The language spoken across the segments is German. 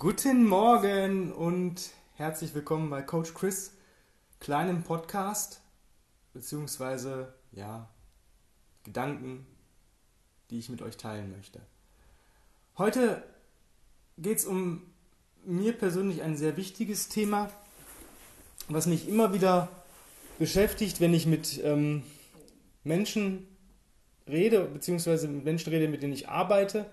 Guten Morgen und herzlich willkommen bei Coach Chris, kleinem Podcast, beziehungsweise, ja, Gedanken, die ich mit euch teilen möchte. Heute geht es um mir persönlich ein sehr wichtiges Thema, was mich immer wieder beschäftigt, wenn ich mit ähm, Menschen rede, beziehungsweise mit Menschen rede, mit denen ich arbeite,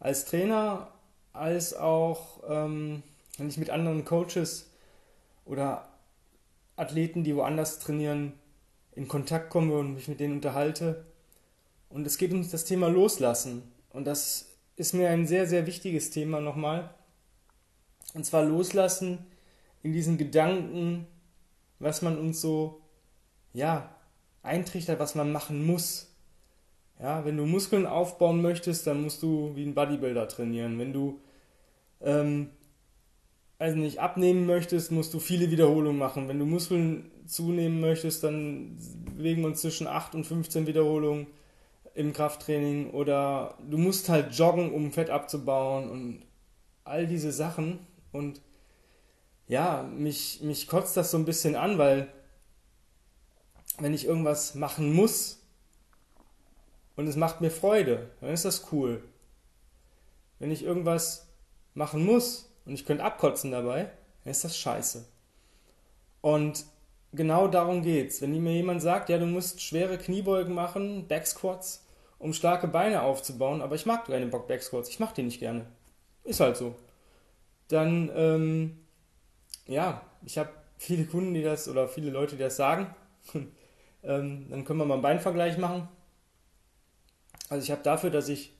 als Trainer als auch ähm, wenn ich mit anderen Coaches oder Athleten, die woanders trainieren, in Kontakt komme und mich mit denen unterhalte. Und es geht um das Thema Loslassen. Und das ist mir ein sehr, sehr wichtiges Thema nochmal. Und zwar Loslassen in diesen Gedanken, was man uns so, ja, eintrichtert, was man machen muss. Ja, wenn du Muskeln aufbauen möchtest, dann musst du wie ein Bodybuilder trainieren. Wenn du ähm, also nicht abnehmen möchtest, musst du viele Wiederholungen machen. Wenn du Muskeln zunehmen möchtest, dann bewegen wir uns zwischen 8 und 15 Wiederholungen im Krafttraining oder du musst halt joggen, um Fett abzubauen und all diese Sachen. Und ja, mich, mich kotzt das so ein bisschen an, weil wenn ich irgendwas machen muss und es macht mir Freude, dann ist das cool. Wenn ich irgendwas machen muss und ich könnte abkotzen dabei, dann ist das scheiße. Und genau darum geht's. Wenn mir jemand sagt, ja, du musst schwere Kniebeugen machen, Backsquats, um starke Beine aufzubauen, aber ich mag keine Backsquats, ich mach die nicht gerne. Ist halt so. Dann, ähm, ja, ich habe viele Kunden, die das, oder viele Leute, die das sagen. ähm, dann können wir mal einen Beinvergleich machen. Also ich habe dafür, dass ich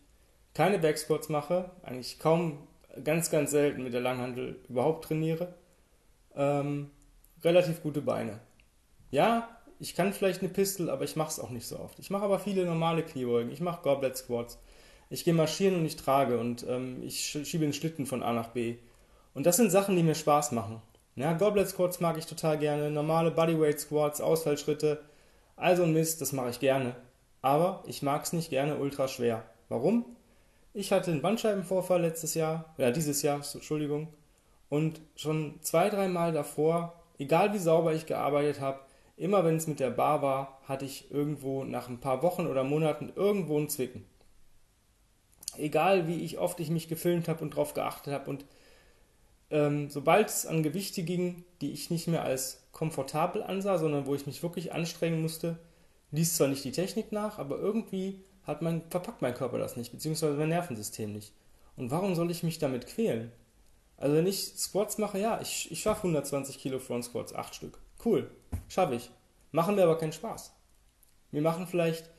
keine Backsquats mache, eigentlich kaum ganz, ganz selten mit der Langhandel überhaupt trainiere, ähm, relativ gute Beine. Ja, ich kann vielleicht eine Pistol, aber ich mache es auch nicht so oft. Ich mache aber viele normale Kniebeugen. Ich mache Goblet Squats. Ich gehe marschieren und ich trage und ähm, ich schiebe den Schlitten von A nach B. Und das sind Sachen, die mir Spaß machen. Ja, Goblet Squats mag ich total gerne. Normale Bodyweight Squats, Ausfallschritte. Also ein Mist, das mache ich gerne. Aber ich mag es nicht gerne ultra schwer. Warum? Ich hatte einen Bandscheibenvorfall letztes Jahr, ja dieses Jahr, Entschuldigung, und schon zwei, dreimal davor, egal wie sauber ich gearbeitet habe, immer wenn es mit der Bar war, hatte ich irgendwo nach ein paar Wochen oder Monaten irgendwo ein Zwicken. Egal wie ich oft ich mich gefilmt habe und darauf geachtet habe und ähm, sobald es an Gewichte ging, die ich nicht mehr als komfortabel ansah, sondern wo ich mich wirklich anstrengen musste, ließ zwar nicht die Technik nach, aber irgendwie hat mein, verpackt mein Körper das nicht, beziehungsweise mein Nervensystem nicht. Und warum soll ich mich damit quälen? Also wenn ich Squats mache, ja, ich, ich schaffe 120 Kilo Front Squats, 8 Stück. Cool, schaffe ich. Machen mir aber keinen Spaß. Mir machen vielleicht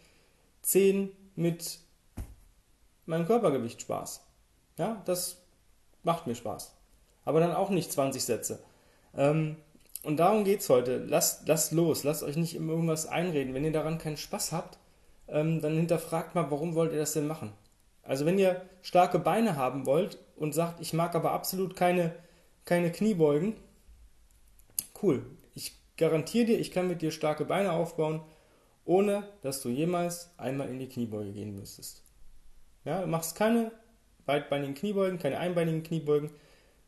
10 mit meinem Körpergewicht Spaß. Ja, das macht mir Spaß. Aber dann auch nicht 20 Sätze. Ähm, und darum geht es heute. Lasst, lasst los, lasst euch nicht in irgendwas einreden. Wenn ihr daran keinen Spaß habt, ähm, dann hinterfragt mal, warum wollt ihr das denn machen? Also wenn ihr starke Beine haben wollt und sagt, ich mag aber absolut keine, keine Kniebeugen, cool. Ich garantiere dir, ich kann mit dir starke Beine aufbauen, ohne dass du jemals einmal in die Kniebeuge gehen müsstest. Ja, du machst keine beidbeinigen Kniebeugen, keine einbeinigen Kniebeugen,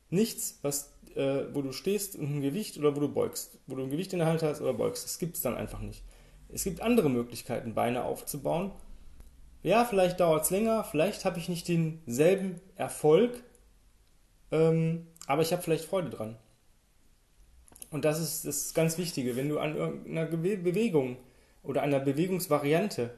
nichts, was, äh, wo du stehst und ein Gewicht oder wo du beugst, wo du ein Gewicht in der Hand hast oder beugst. Das gibt es dann einfach nicht. Es gibt andere Möglichkeiten, Beine aufzubauen. Ja, vielleicht dauert es länger, vielleicht habe ich nicht denselben Erfolg, ähm, aber ich habe vielleicht Freude dran. Und das ist das ganz Wichtige. Wenn du an irgendeiner Bewegung oder einer Bewegungsvariante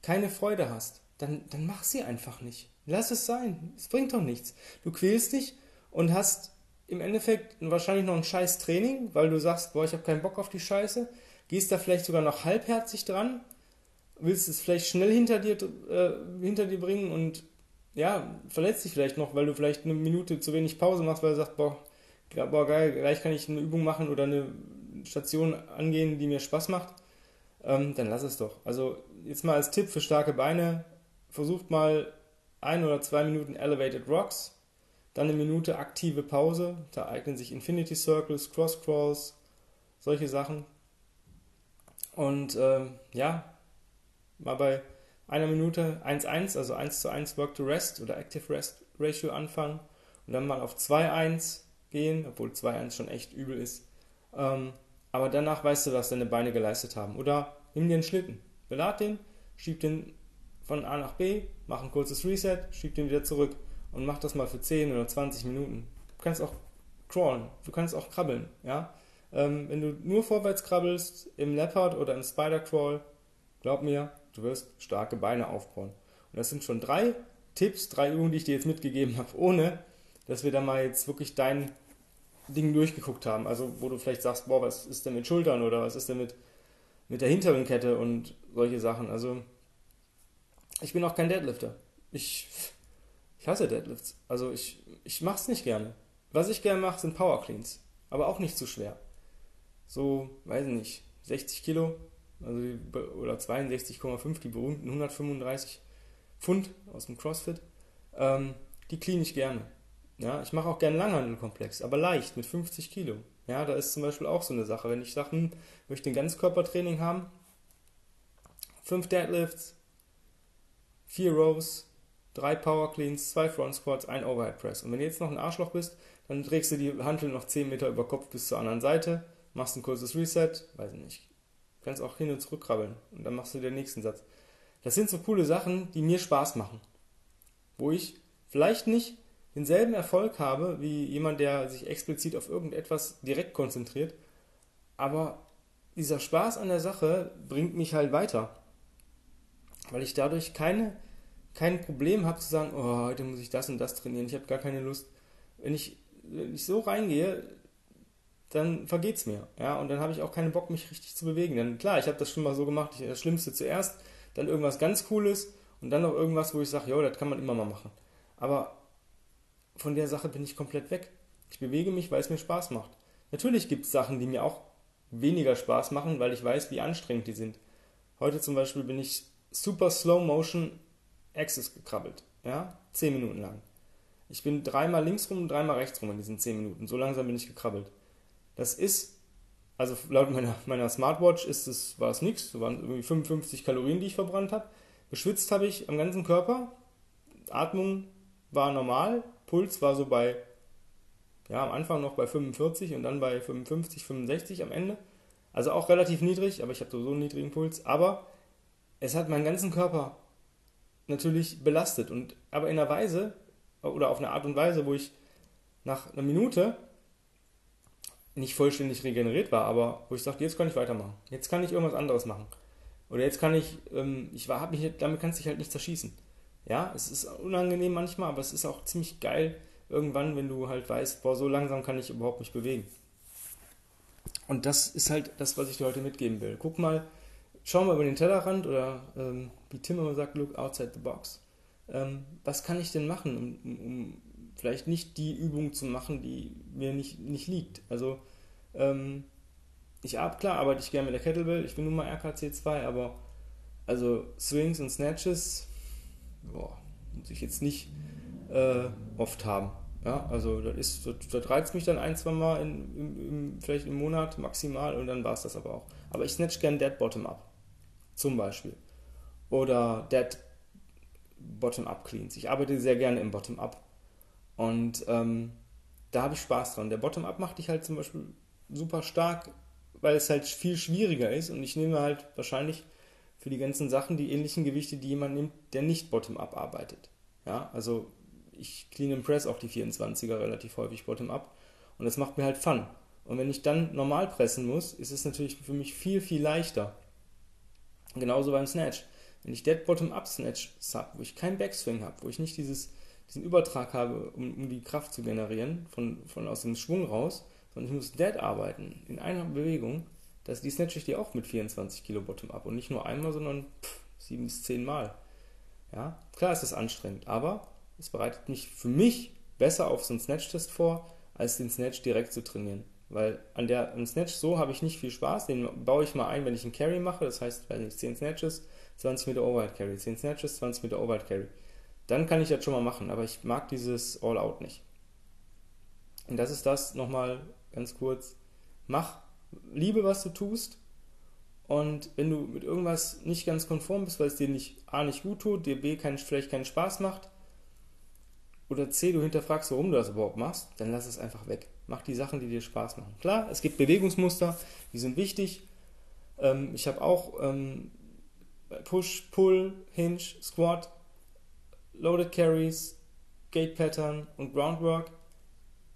keine Freude hast, dann, dann mach sie einfach nicht. Lass es sein. Es bringt doch nichts. Du quälst dich und hast im Endeffekt wahrscheinlich noch ein scheiß Training, weil du sagst, boah, ich habe keinen Bock auf die Scheiße gehst da vielleicht sogar noch halbherzig dran, willst es vielleicht schnell hinter dir, äh, hinter dir bringen und ja, verletzt dich vielleicht noch, weil du vielleicht eine Minute zu wenig Pause machst, weil du sagst, boah, boah geil, gleich kann ich eine Übung machen oder eine Station angehen, die mir Spaß macht, ähm, dann lass es doch. Also jetzt mal als Tipp für starke Beine, versucht mal ein oder zwei Minuten Elevated Rocks, dann eine Minute aktive Pause, da eignen sich Infinity Circles, Cross Crawls, solche Sachen. Und äh, ja, mal bei einer Minute 1-1, also 1 zu 1 Work to Rest oder Active Rest Ratio anfangen und dann mal auf 2-1 gehen, obwohl 2-1 schon echt übel ist. Ähm, aber danach weißt du, was deine Beine geleistet haben. Oder nimm dir einen Schlitten, belad den, schieb den von A nach B, mach ein kurzes Reset, schieb den wieder zurück und mach das mal für 10 oder 20 Minuten. Du kannst auch crawlen, du kannst auch krabbeln, ja. Ähm, wenn du nur vorwärts krabbelst, im Leopard oder im Spider Crawl, glaub mir, du wirst starke Beine aufbauen. Und das sind schon drei Tipps, drei Übungen, die ich dir jetzt mitgegeben habe, ohne dass wir da mal jetzt wirklich dein Ding durchgeguckt haben. Also, wo du vielleicht sagst, boah, was ist denn mit Schultern oder was ist denn mit, mit der hinteren Kette und solche Sachen. Also, ich bin auch kein Deadlifter. Ich, ich hasse Deadlifts. Also, ich, ich mach's nicht gerne. Was ich gerne mache, sind Power Cleans. Aber auch nicht zu schwer. So, weiß ich nicht, 60 Kilo also oder 62,5, die berühmten 135 Pfund aus dem CrossFit. Ähm, die clean ich gerne. Ja, ich mache auch gerne Langhandelkomplex, aber leicht, mit 50 Kilo. Ja, da ist zum Beispiel auch so eine Sache, wenn ich sage, hm, möchte ein Ganzkörpertraining haben, 5 Deadlifts, 4 Rows, 3 Power Cleans, 2 Front Squats, 1 Overhead Press. Und wenn du jetzt noch ein Arschloch bist, dann trägst du die Hantel noch 10 Meter über Kopf bis zur anderen Seite, machst ein kurzes Reset, weiß ich nicht, kannst auch hin und zurück krabbeln und dann machst du den nächsten Satz. Das sind so coole Sachen, die mir Spaß machen. Wo ich vielleicht nicht denselben Erfolg habe wie jemand, der sich explizit auf irgendetwas direkt konzentriert, aber dieser Spaß an der Sache bringt mich halt weiter. Weil ich dadurch keine, kein Problem habe zu sagen, oh, heute muss ich das und das trainieren, ich habe gar keine Lust. Wenn ich, wenn ich so reingehe, dann vergeht es mir. Ja? Und dann habe ich auch keinen Bock, mich richtig zu bewegen. Denn klar, ich habe das schon mal so gemacht, ich, das Schlimmste zuerst, dann irgendwas ganz Cooles und dann noch irgendwas, wo ich sage, ja, das kann man immer mal machen. Aber von der Sache bin ich komplett weg. Ich bewege mich, weil es mir Spaß macht. Natürlich gibt es Sachen, die mir auch weniger Spaß machen, weil ich weiß, wie anstrengend die sind. Heute zum Beispiel bin ich super Slow Motion Access gekrabbelt. Ja, zehn Minuten lang. Ich bin dreimal links rum und dreimal rechts rum in diesen zehn Minuten. So langsam bin ich gekrabbelt. Das ist, also laut meiner, meiner Smartwatch ist es, war es nichts. Das waren irgendwie 55 Kalorien, die ich verbrannt habe. Geschwitzt habe ich am ganzen Körper. Atmung war normal. Puls war so bei, ja, am Anfang noch bei 45 und dann bei 55, 65 am Ende. Also auch relativ niedrig, aber ich habe sowieso einen niedrigen Puls. Aber es hat meinen ganzen Körper natürlich belastet. Und aber in einer Weise oder auf eine Art und Weise, wo ich nach einer Minute nicht vollständig regeneriert war, aber wo ich sagte, jetzt kann ich weitermachen. Jetzt kann ich irgendwas anderes machen. Oder jetzt kann ich, ähm, ich war, mich, damit kannst du dich halt nicht zerschießen. Ja, es ist unangenehm manchmal, aber es ist auch ziemlich geil irgendwann, wenn du halt weißt, boah, so langsam kann ich überhaupt nicht bewegen. Und das ist halt das, was ich dir heute mitgeben will. Guck mal, schau mal über den Tellerrand oder ähm, wie Tim immer sagt, look outside the box. Ähm, was kann ich denn machen, um, um vielleicht nicht die Übung zu machen, die mir nicht, nicht liegt. Also, ähm, ich ab, klar arbeite ich gerne mit der Kettlebell, ich bin nun mal RKC2, aber also Swings und Snatches, boah, muss ich jetzt nicht äh, oft haben. Ja, also das ist, das, das reizt mich dann ein, zwei Mal in, im, im, vielleicht im Monat maximal und dann war es das aber auch. Aber ich snatch gerne Dead Bottom Up. Zum Beispiel. Oder Dead Bottom Up Cleans. Ich arbeite sehr gerne im Bottom Up. Und ähm, da habe ich Spaß dran. Der Bottom-up macht dich halt zum Beispiel super stark, weil es halt viel schwieriger ist und ich nehme halt wahrscheinlich für die ganzen Sachen die ähnlichen Gewichte, die jemand nimmt, der nicht Bottom-up arbeitet. Ja, also ich clean and press auch die 24er relativ häufig Bottom-up und das macht mir halt Fun. Und wenn ich dann normal pressen muss, ist es natürlich für mich viel, viel leichter. Genauso beim Snatch. Wenn ich Dead Bottom-up Snatch habe, wo ich keinen Backswing habe, wo ich nicht dieses diesen Übertrag habe, um, um die Kraft zu generieren, von, von aus dem Schwung raus, sondern ich muss dead arbeiten, in einer Bewegung, das, die snatche ich dir auch mit 24 Kilo Bottom-up und nicht nur einmal, sondern pff, sieben bis zehn Mal. Ja, klar ist das anstrengend, aber es bereitet mich für mich besser auf so einen Snatch-Test vor, als den Snatch direkt zu trainieren. Weil an der am Snatch so habe ich nicht viel Spaß. Den baue ich mal ein, wenn ich einen Carry mache. Das heißt, wenn ich 10 Snatches, 20 Meter Overhead Carry, 10 Snatches, 20 Meter Overhead Carry dann kann ich das schon mal machen, aber ich mag dieses All-Out nicht. Und das ist das nochmal ganz kurz. Mach, liebe, was du tust. Und wenn du mit irgendwas nicht ganz konform bist, weil es dir nicht A nicht gut tut, dir B kein, vielleicht keinen Spaß macht, oder C, du hinterfragst, warum du das überhaupt machst, dann lass es einfach weg. Mach die Sachen, die dir Spaß machen. Klar, es gibt Bewegungsmuster, die sind wichtig. Ähm, ich habe auch ähm, Push, Pull, Hinge, Squat, Loaded Carries, Gate Pattern und Groundwork.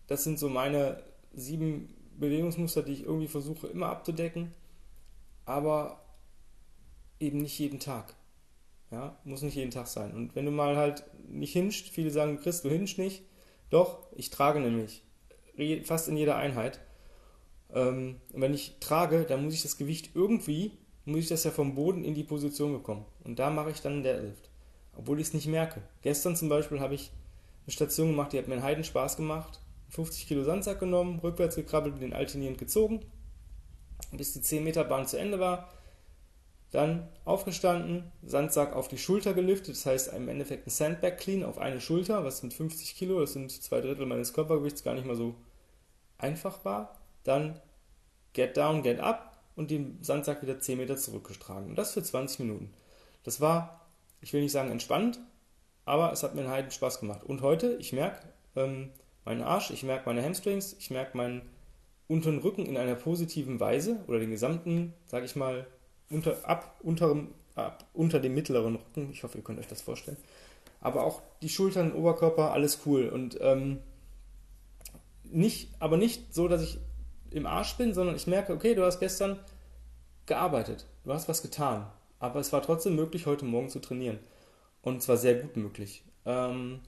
Das sind so meine sieben Bewegungsmuster, die ich irgendwie versuche immer abzudecken, aber eben nicht jeden Tag. Ja, muss nicht jeden Tag sein. Und wenn du mal halt nicht hinscht, viele sagen, Chris, du hinscht nicht. Doch, ich trage nämlich fast in jeder Einheit. Ähm, und wenn ich trage, dann muss ich das Gewicht irgendwie, muss ich das ja vom Boden in die Position bekommen. Und da mache ich dann einen Deadlift. Obwohl ich es nicht merke. Gestern zum Beispiel habe ich eine Station gemacht, die hat mir einen Heiden Spaß gemacht. 50 Kilo Sandsack genommen, rückwärts gekrabbelt, den alternierend gezogen, bis die 10 Meter Bahn zu Ende war. Dann aufgestanden, Sandsack auf die Schulter geliftet, das heißt im Endeffekt ein Sandbag Clean auf eine Schulter, was mit 50 Kilo, das sind zwei Drittel meines Körpergewichts, gar nicht mal so einfach war. Dann Get Down, Get Up und den Sandsack wieder 10 Meter zurückgetragen. Und das für 20 Minuten. Das war, ich will nicht sagen entspannt, aber es hat mir einen Heiden Spaß gemacht. Und heute, ich merke ähm, meinen Arsch, ich merke meine Hamstrings, ich merke meinen unteren Rücken in einer positiven Weise oder den gesamten, sage ich mal, unter, ab, unterem, ab, unter dem mittleren Rücken. Ich hoffe, ihr könnt euch das vorstellen. Aber auch die Schultern, Oberkörper, alles cool. Und ähm, nicht, aber nicht so, dass ich im Arsch bin, sondern ich merke, okay, du hast gestern gearbeitet, du hast was getan. Aber es war trotzdem möglich, heute Morgen zu trainieren. Und zwar sehr gut möglich. Ähm,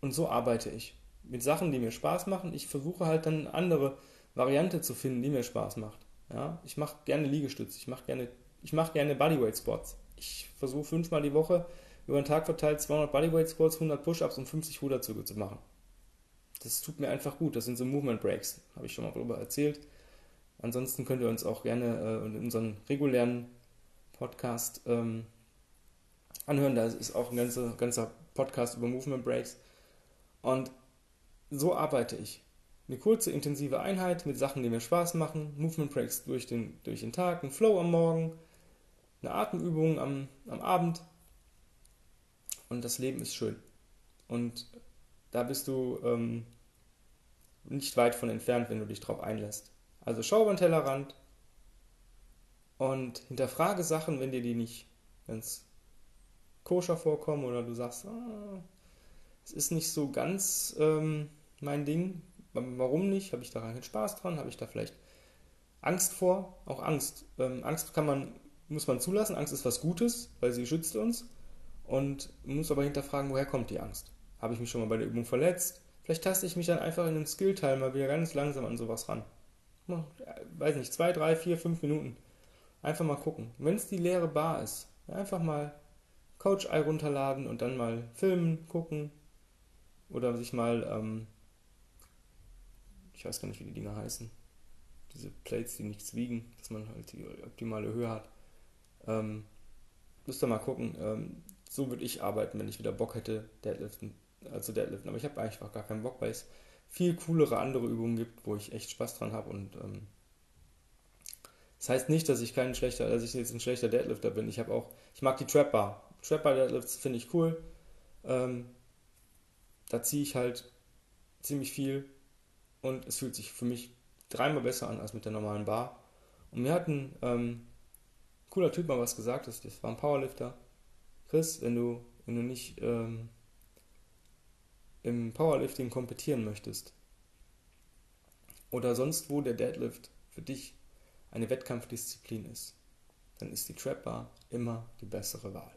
und so arbeite ich. Mit Sachen, die mir Spaß machen. Ich versuche halt dann eine andere Variante zu finden, die mir Spaß macht. Ja, ich mache gerne Liegestütze, ich mache gerne, ich mache gerne Bodyweight Squats. Ich versuche fünfmal die Woche über den Tag verteilt 200 Bodyweight Squats, 100 Push-Ups und 50 Ruderzüge zu machen. Das tut mir einfach gut. Das sind so Movement Breaks. Habe ich schon mal darüber erzählt. Ansonsten könnt ihr uns auch gerne äh, in unseren regulären Podcast ähm, anhören. Da ist auch ein ganzer, ganzer Podcast über Movement Breaks. Und so arbeite ich. Eine kurze, intensive Einheit mit Sachen, die mir Spaß machen, Movement Breaks durch den, durch den Tag, ein Flow am Morgen, eine Atemübung am, am Abend. Und das Leben ist schön. Und da bist du ähm, nicht weit von entfernt, wenn du dich drauf einlässt. Also schau über den Tellerrand und hinterfrage Sachen, wenn dir die nicht ganz koscher vorkommen oder du sagst, ah, es ist nicht so ganz ähm, mein Ding. Warum nicht? Habe ich da keinen Spaß dran? Habe ich da vielleicht Angst vor? Auch Angst. Ähm, Angst kann man, muss man zulassen. Angst ist was Gutes, weil sie schützt uns. Und muss aber hinterfragen, woher kommt die Angst? Habe ich mich schon mal bei der Übung verletzt? Vielleicht taste ich mich dann einfach in den Skillteil mal wieder ganz langsam an sowas ran. Mal, weiß nicht, zwei, drei, vier, fünf Minuten. Einfach mal gucken. Wenn es die leere Bar ist, einfach mal Coach Eye runterladen und dann mal filmen, gucken, oder sich mal, ähm, ich weiß gar nicht, wie die Dinger heißen, diese Plates, die nichts wiegen, dass man halt die optimale Höhe hat. Ähm, müsst ihr mal gucken. Ähm, so würde ich arbeiten, wenn ich wieder Bock hätte, Deadliften, also Deadliften. Aber ich habe eigentlich auch gar keinen Bock, weil es viel coolere andere Übungen gibt, wo ich echt Spaß dran habe und ähm, das heißt nicht, dass ich kein schlechter, dass ich jetzt ein schlechter Deadlifter bin. Ich habe auch, ich mag die Trap Bar. Trap Bar Deadlifts finde ich cool. Ähm, da ziehe ich halt ziemlich viel und es fühlt sich für mich dreimal besser an als mit der normalen Bar. Und mir hat ein ähm, cooler Typ mal was gesagt, das, war ein Powerlifter. Chris, wenn du, wenn du nicht ähm, im Powerlifting kompetieren möchtest oder sonst wo der Deadlift für dich eine Wettkampfdisziplin ist, dann ist die Trap Bar immer die bessere Wahl.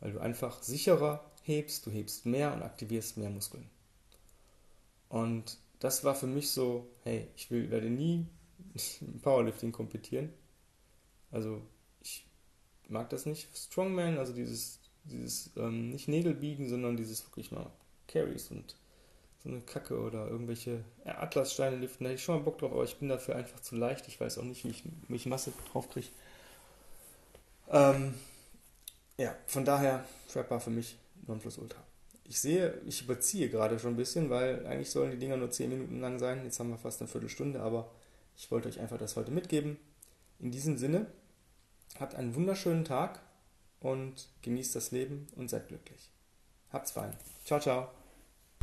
Weil du einfach sicherer hebst, du hebst mehr und aktivierst mehr Muskeln. Und das war für mich so, hey, ich will, werde nie im Powerlifting kompetieren. Also ich mag das nicht. Strongman, also dieses, dieses ähm, nicht Nägel biegen, sondern dieses wirklich mal Carries und so eine Kacke oder irgendwelche Atlassteine liften. Da hätte ich schon mal Bock drauf, aber ich bin dafür einfach zu leicht. Ich weiß auch nicht, wie ich, wie ich Masse drauf kriege. Ähm, ja, von daher Trapper für mich Nonplusultra. Ich sehe, ich überziehe gerade schon ein bisschen, weil eigentlich sollen die Dinger nur 10 Minuten lang sein. Jetzt haben wir fast eine Viertelstunde, aber ich wollte euch einfach das heute mitgeben. In diesem Sinne, habt einen wunderschönen Tag und genießt das Leben und seid glücklich. Habt's fein. Ciao, ciao.